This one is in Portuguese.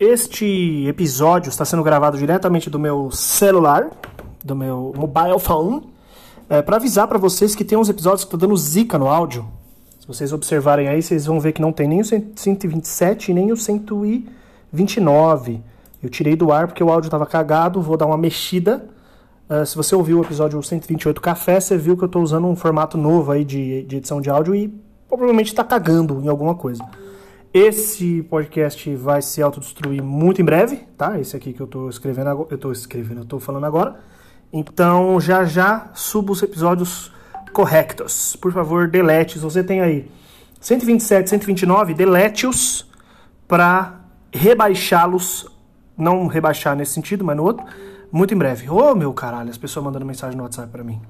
Este episódio está sendo gravado diretamente do meu celular, do meu mobile phone, é, para avisar para vocês que tem uns episódios que estão dando zica no áudio. Se vocês observarem aí, vocês vão ver que não tem nem o 127 nem o 129. Eu tirei do ar porque o áudio estava cagado, vou dar uma mexida. Uh, se você ouviu o episódio 128 Café, você viu que eu estou usando um formato novo aí de, de edição de áudio e provavelmente está cagando em alguma coisa. Esse podcast vai se autodestruir muito em breve, tá? Esse aqui que eu tô escrevendo agora, eu tô escrevendo, eu tô falando agora. Então, já já subo os episódios correctos. Por favor, delete. Se você tem aí 127, 129, delete-os para rebaixá-los, não rebaixar nesse sentido, mas no outro, muito em breve. Ô, oh, meu caralho, as pessoas mandando mensagem no WhatsApp para mim.